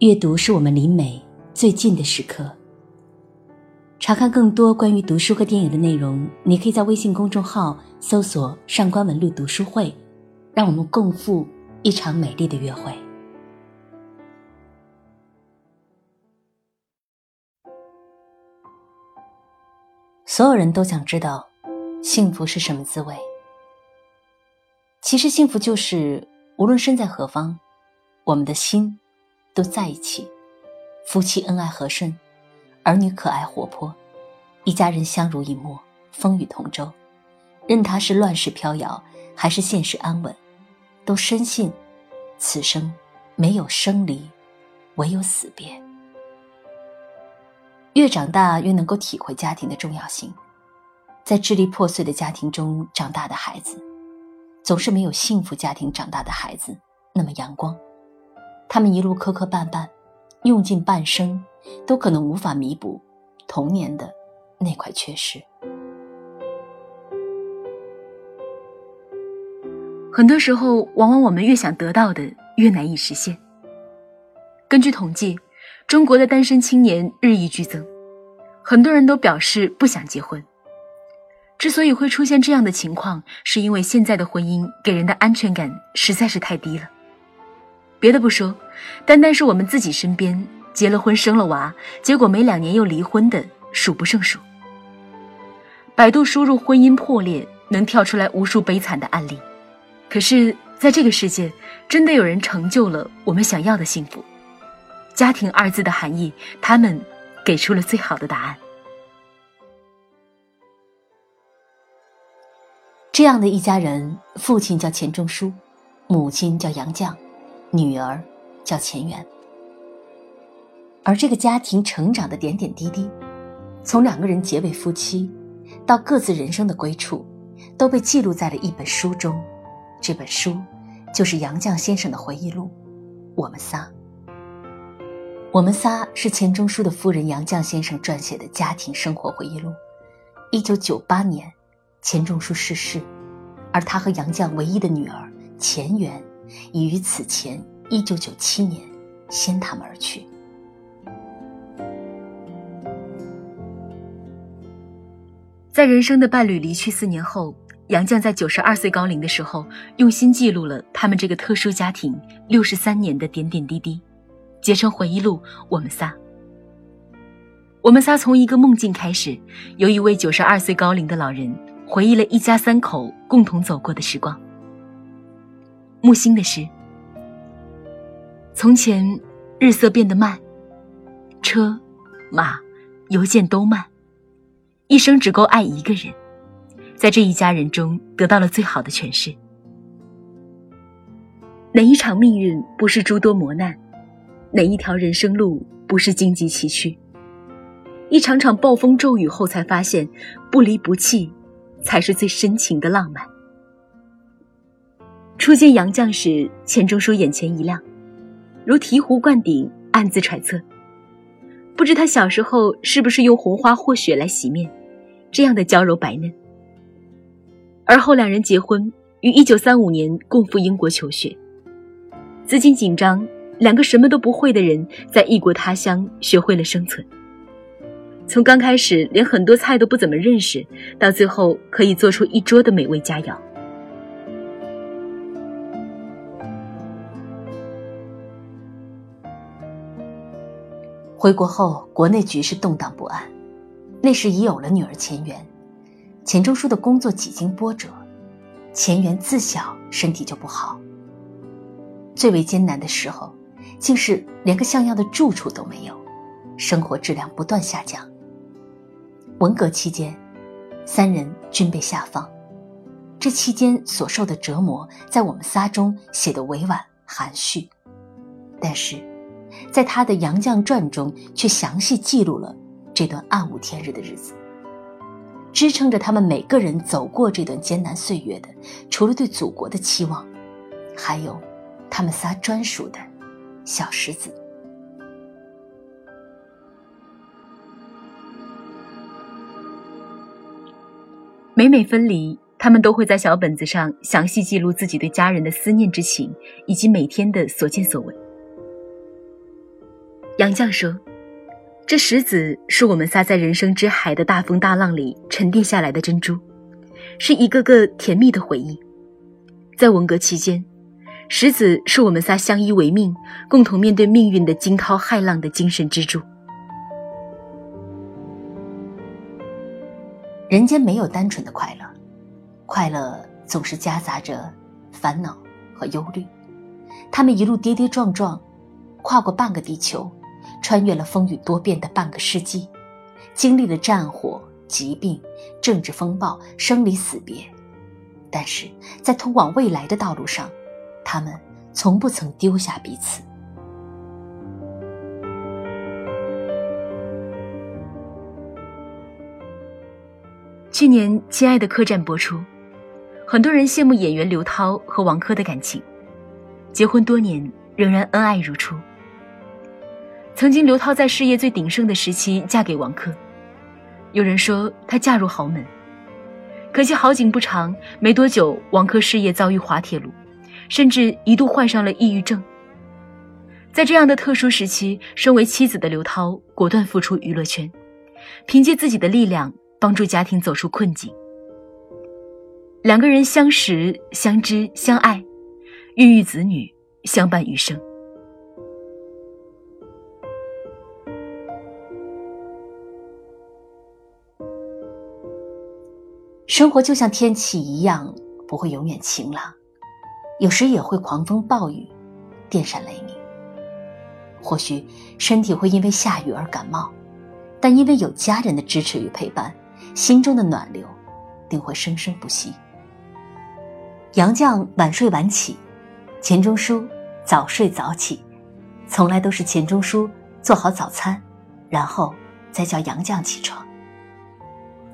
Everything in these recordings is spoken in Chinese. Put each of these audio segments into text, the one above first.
阅读是我们离美最近的时刻。查看更多关于读书和电影的内容，你可以在微信公众号搜索“上官文露读书会”，让我们共赴一场美丽的约会。所有人都想知道，幸福是什么滋味。其实，幸福就是无论身在何方，我们的心都在一起，夫妻恩爱和顺。儿女可爱活泼，一家人相濡以沫，风雨同舟。任他是乱世飘摇，还是现实安稳，都深信，此生没有生离，唯有死别。越长大，越能够体会家庭的重要性。在支离破碎的家庭中长大的孩子，总是没有幸福家庭长大的孩子那么阳光。他们一路磕磕绊绊，用尽半生。都可能无法弥补童年的那块缺失。很多时候，往往我们越想得到的，越难以实现。根据统计，中国的单身青年日益剧增，很多人都表示不想结婚。之所以会出现这样的情况，是因为现在的婚姻给人的安全感实在是太低了。别的不说，单单是我们自己身边。结了婚生了娃，结果没两年又离婚的数不胜数。百度输入“婚姻破裂”，能跳出来无数悲惨的案例。可是，在这个世界，真的有人成就了我们想要的幸福。家庭二字的含义，他们给出了最好的答案。这样的一家人，父亲叫钱钟书，母亲叫杨绛，女儿叫钱媛。而这个家庭成长的点点滴滴，从两个人结为夫妻，到各自人生的归处，都被记录在了一本书中。这本书，就是杨绛先生的回忆录《我们仨》。我们仨是钱钟书的夫人杨绛先生撰写的家庭生活回忆录。一九九八年，钱钟书逝世，而他和杨绛唯一的女儿钱媛，已于此前一九九七年先他们而去。在人生的伴侣离去四年后，杨绛在九十二岁高龄的时候，用心记录了他们这个特殊家庭六十三年的点点滴滴，结成回忆录《我们仨》。我们仨从一个梦境开始，由一位九十二岁高龄的老人回忆了一家三口共同走过的时光。木心的诗：从前日色变得慢，车、马、邮件都慢。一生只够爱一个人，在这一家人中得到了最好的诠释。哪一场命运不是诸多磨难？哪一条人生路不是荆棘崎岖？一场场暴风骤雨后，才发现不离不弃，才是最深情的浪漫。初见杨绛时，钱钟书眼前一亮，如醍醐灌顶，暗自揣测，不知他小时候是不是用红花或雪来洗面。这样的娇柔白嫩，而后两人结婚，于一九三五年共赴英国求学。资金紧张，两个什么都不会的人在异国他乡学会了生存。从刚开始连很多菜都不怎么认识，到最后可以做出一桌的美味佳肴。回国后，国内局势动荡不安。那时已有了女儿钱媛，钱钟书的工作几经波折，钱媛自小身体就不好。最为艰难的时候，竟是连个像样的住处都没有，生活质量不断下降。文革期间，三人均被下放，这期间所受的折磨，在我们仨中写得委婉含蓄，但是，在他的《杨绛传》中却详细记录了。这段暗无天日的日子，支撑着他们每个人走过这段艰难岁月的，除了对祖国的期望，还有他们仨专属的小石子。每每分离，他们都会在小本子上详细记录自己对家人的思念之情，以及每天的所见所闻。杨绛说：“这石子是我们仨在人生之海的大风大浪里沉淀下来的珍珠，是一个个甜蜜的回忆。在文革期间，石子是我们仨相依为命、共同面对命运的惊涛骇浪的精神支柱。人间没有单纯的快乐，快乐总是夹杂着烦恼和忧虑。他们一路跌跌撞撞，跨过半个地球。”穿越了风雨多变的半个世纪，经历了战火、疾病、政治风暴、生离死别，但是在通往未来的道路上，他们从不曾丢下彼此。去年《亲爱的客栈》播出，很多人羡慕演员刘涛和王珂的感情，结婚多年仍然恩爱如初。曾经，刘涛在事业最鼎盛的时期嫁给王珂。有人说她嫁入豪门，可惜好景不长，没多久，王珂事业遭遇滑铁卢，甚至一度患上了抑郁症。在这样的特殊时期，身为妻子的刘涛果断复出娱乐圈，凭借自己的力量帮助家庭走出困境。两个人相识、相知、相爱，孕育子女，相伴余生。生活就像天气一样，不会永远晴朗，有时也会狂风暴雨、电闪雷鸣。或许身体会因为下雨而感冒，但因为有家人的支持与陪伴，心中的暖流定会生生不息。杨绛晚睡晚起，钱钟书早睡早起，从来都是钱钟书做好早餐，然后再叫杨绛起床。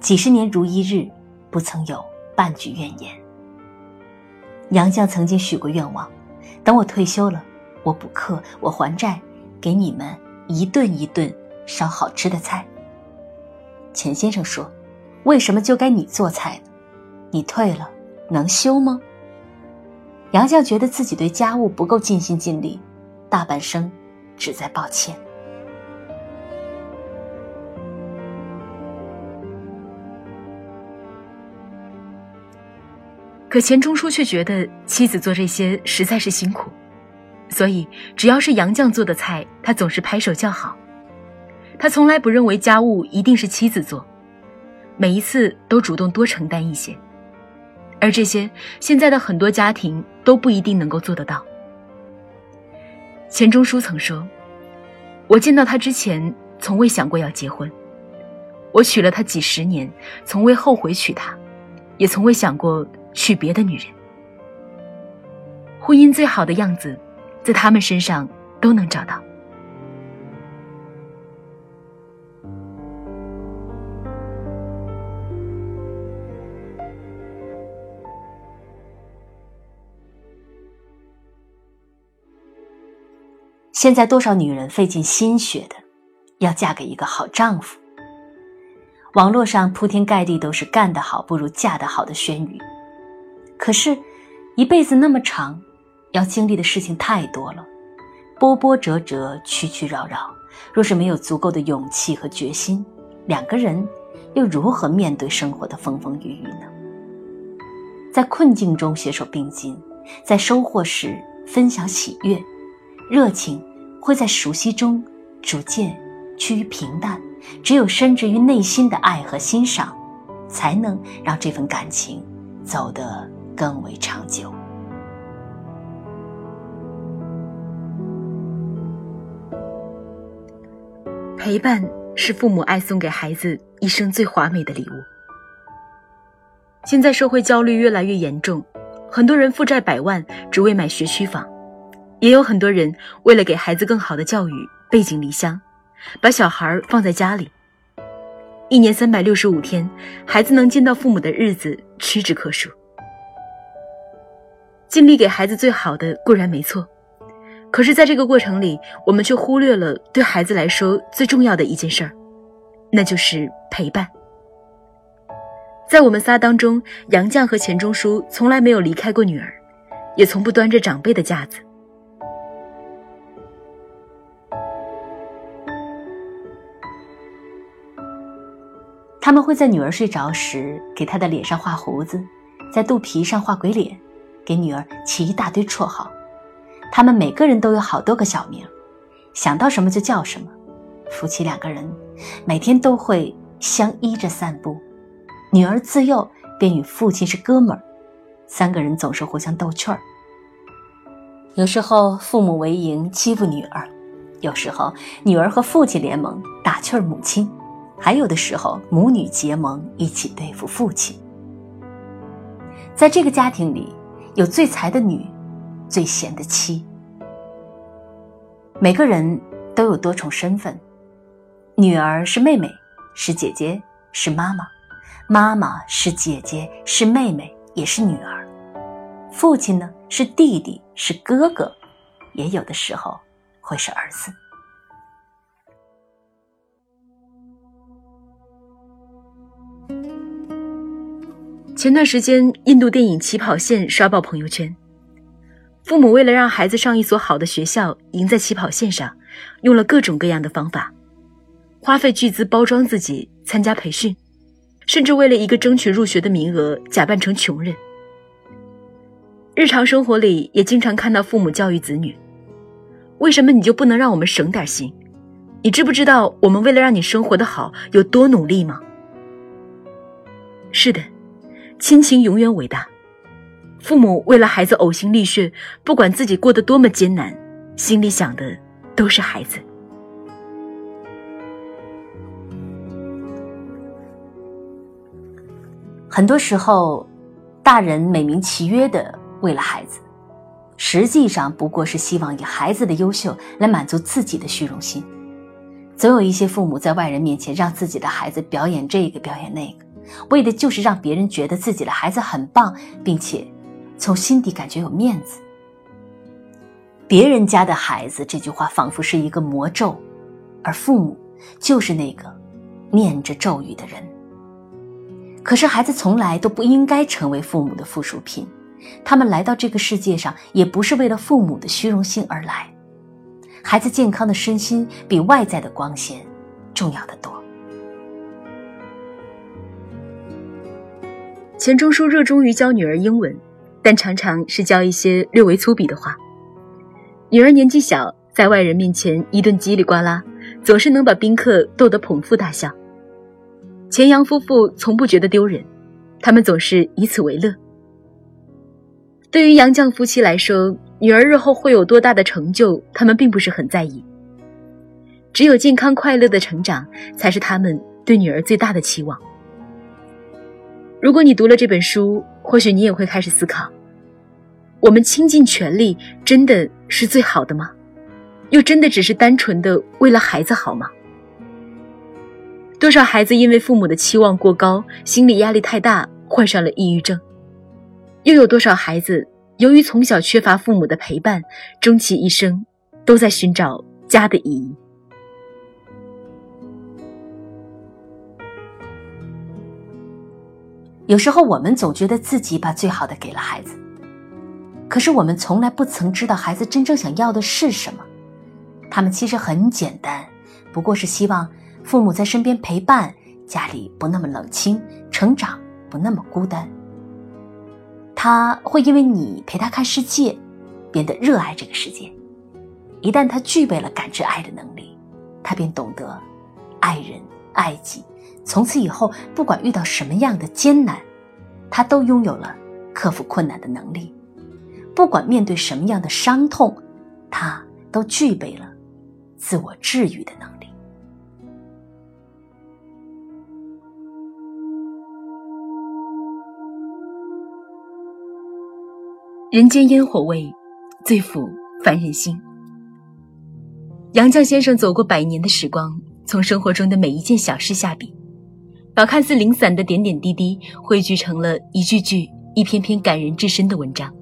几十年如一日。不曾有半句怨言。杨绛曾经许过愿望，等我退休了，我补课，我还债，给你们一顿一顿烧好吃的菜。钱先生说：“为什么就该你做菜呢？你退了，能休吗？”杨绛觉得自己对家务不够尽心尽力，大半生只在抱歉。可钱钟书却觉得妻子做这些实在是辛苦，所以只要是杨绛做的菜，他总是拍手叫好。他从来不认为家务一定是妻子做，每一次都主动多承担一些。而这些现在的很多家庭都不一定能够做得到。钱钟书曾说：“我见到他之前，从未想过要结婚；我娶了她几十年，从未后悔娶她，也从未想过。”娶别的女人，婚姻最好的样子，在他们身上都能找到。现在多少女人费尽心血的，要嫁给一个好丈夫。网络上铺天盖地都是“干得好不如嫁得好”的宣语。可是，一辈子那么长，要经历的事情太多了，波波折折，曲曲绕绕。若是没有足够的勇气和决心，两个人又如何面对生活的风风雨雨呢？在困境中携手并进，在收获时分享喜悦，热情会在熟悉中逐渐趋于平淡。只有深植于内心的爱和欣赏，才能让这份感情走得。更为长久。陪伴是父母爱送给孩子一生最华美的礼物。现在社会焦虑越来越严重，很多人负债百万只为买学区房，也有很多人为了给孩子更好的教育，背井离乡，把小孩放在家里。一年三百六十五天，孩子能见到父母的日子屈指可数。尽力给孩子最好的固然没错。可是在这个过程里我们却忽略了对孩子来说最重要的一件事儿那就是陪伴。在我们仨当中杨绛和钱钟书从来没有离开过女儿也从不端着长辈的架子。他们会在女儿睡着时给她的脸上画胡子在肚皮上画鬼脸。给女儿起一大堆绰号。他们每个人都有好多个小名，想到什么就叫什么。夫妻两个人每天都会相依着散步，女儿自幼便与父亲是哥们儿，三个人总是互相逗趣儿。有时候父母为营欺负女儿，有时候女儿和父亲联盟打趣儿母亲，还有的时候母女结盟一起对付父亲。在这个家庭里，有最才的女，最贤的妻。每个人都有多重身份，女儿是妹妹，是姐姐，是妈妈；妈妈是姐姐，是妹妹，也是女儿。父亲呢，是弟弟，是哥哥，也有的时候会是儿子。前段时间，印度电影《起跑线》刷爆朋友圈。父母为了让孩子上一所好的学校，赢在起跑线上，用了各种各样的方法，花费巨资包装自己，参加培训，甚至为了一个争取入学的名额，假扮成穷人。日常生活里也经常看到父母教育子女：“为什么你就不能让我们省点心？你知不知道我们为了让你生活的好有多努力吗？”是的，亲情永远伟大。父母为了孩子呕心沥血，不管自己过得多么艰难，心里想的都是孩子。很多时候，大人美名其曰的。为了孩子，实际上不过是希望以孩子的优秀来满足自己的虚荣心。总有一些父母在外人面前让自己的孩子表演这个表演那个，为的就是让别人觉得自己的孩子很棒，并且从心底感觉有面子。别人家的孩子这句话仿佛是一个魔咒，而父母就是那个念着咒语的人。可是孩子从来都不应该成为父母的附属品。他们来到这个世界上，也不是为了父母的虚荣心而来。孩子健康的身心比外在的光鲜重要的多。钱钟书热衷于教女儿英文，但常常是教一些略微粗鄙的话。女儿年纪小，在外人面前一顿叽里呱啦，总是能把宾客逗得捧腹大笑。钱杨夫妇从不觉得丢人，他们总是以此为乐。对于杨绛夫妻来说，女儿日后会有多大的成就，他们并不是很在意。只有健康快乐的成长，才是他们对女儿最大的期望。如果你读了这本书，或许你也会开始思考：我们倾尽全力，真的是最好的吗？又真的只是单纯的为了孩子好吗？多少孩子因为父母的期望过高，心理压力太大，患上了抑郁症。又有多少孩子由于从小缺乏父母的陪伴，终其一生都在寻找家的意义？有时候我们总觉得自己把最好的给了孩子，可是我们从来不曾知道孩子真正想要的是什么。他们其实很简单，不过是希望父母在身边陪伴，家里不那么冷清，成长不那么孤单。他会因为你陪他看世界，变得热爱这个世界。一旦他具备了感知爱的能力，他便懂得爱人爱己。从此以后，不管遇到什么样的艰难，他都拥有了克服困难的能力；不管面对什么样的伤痛，他都具备了自我治愈的能力。人间烟火味，最抚凡人心。杨绛先生走过百年的时光，从生活中的每一件小事下笔，把看似零散的点点滴滴汇聚成了一句句、一篇篇感人至深的文章。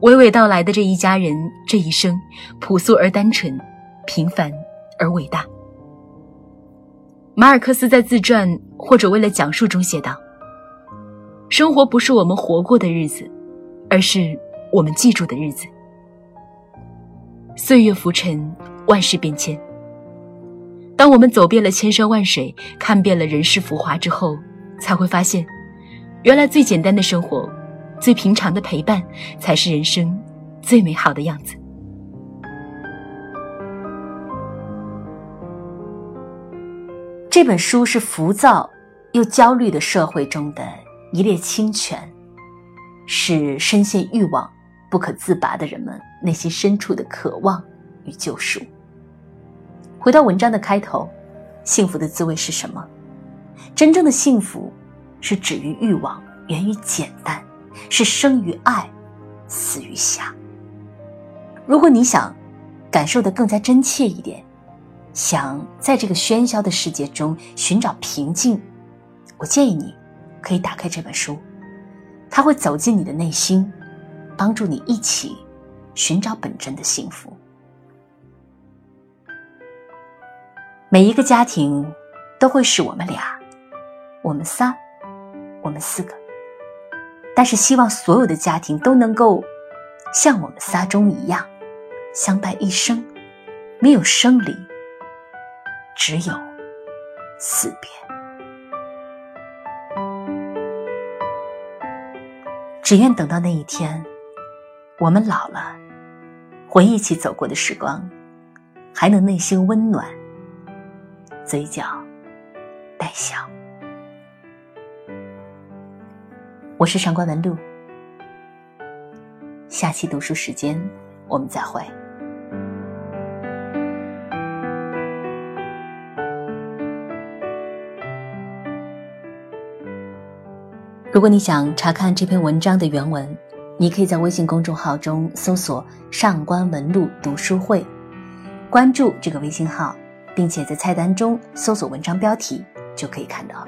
娓娓道来的这一家人这一生，朴素而单纯，平凡而伟大。马尔克斯在自传或者为了讲述中写道：“生活不是我们活过的日子。”而是我们记住的日子。岁月浮沉，万事变迁。当我们走遍了千山万水，看遍了人世浮华之后，才会发现，原来最简单的生活，最平常的陪伴，才是人生最美好的样子。这本书是浮躁又焦虑的社会中的一列清泉，是深陷欲望不可自拔的人们内心深处的渴望与救赎。回到文章的开头，幸福的滋味是什么？真正的幸福是止于欲望，源于简单，是生于爱，死于侠。如果你想感受的更加真切一点。想在这个喧嚣的世界中寻找平静，我建议你可以打开这本书，它会走进你的内心，帮助你一起寻找本真的幸福。每一个家庭都会是我们俩、我们仨、我们四个，但是希望所有的家庭都能够像我们仨中一样，相伴一生，没有生离。只有死别，只愿等到那一天，我们老了，回忆起走过的时光，还能内心温暖，嘴角带笑。我是上官文露，下期读书时间我们再会。如果你想查看这篇文章的原文，你可以在微信公众号中搜索“上官文露读书会”，关注这个微信号，并且在菜单中搜索文章标题，就可以看到。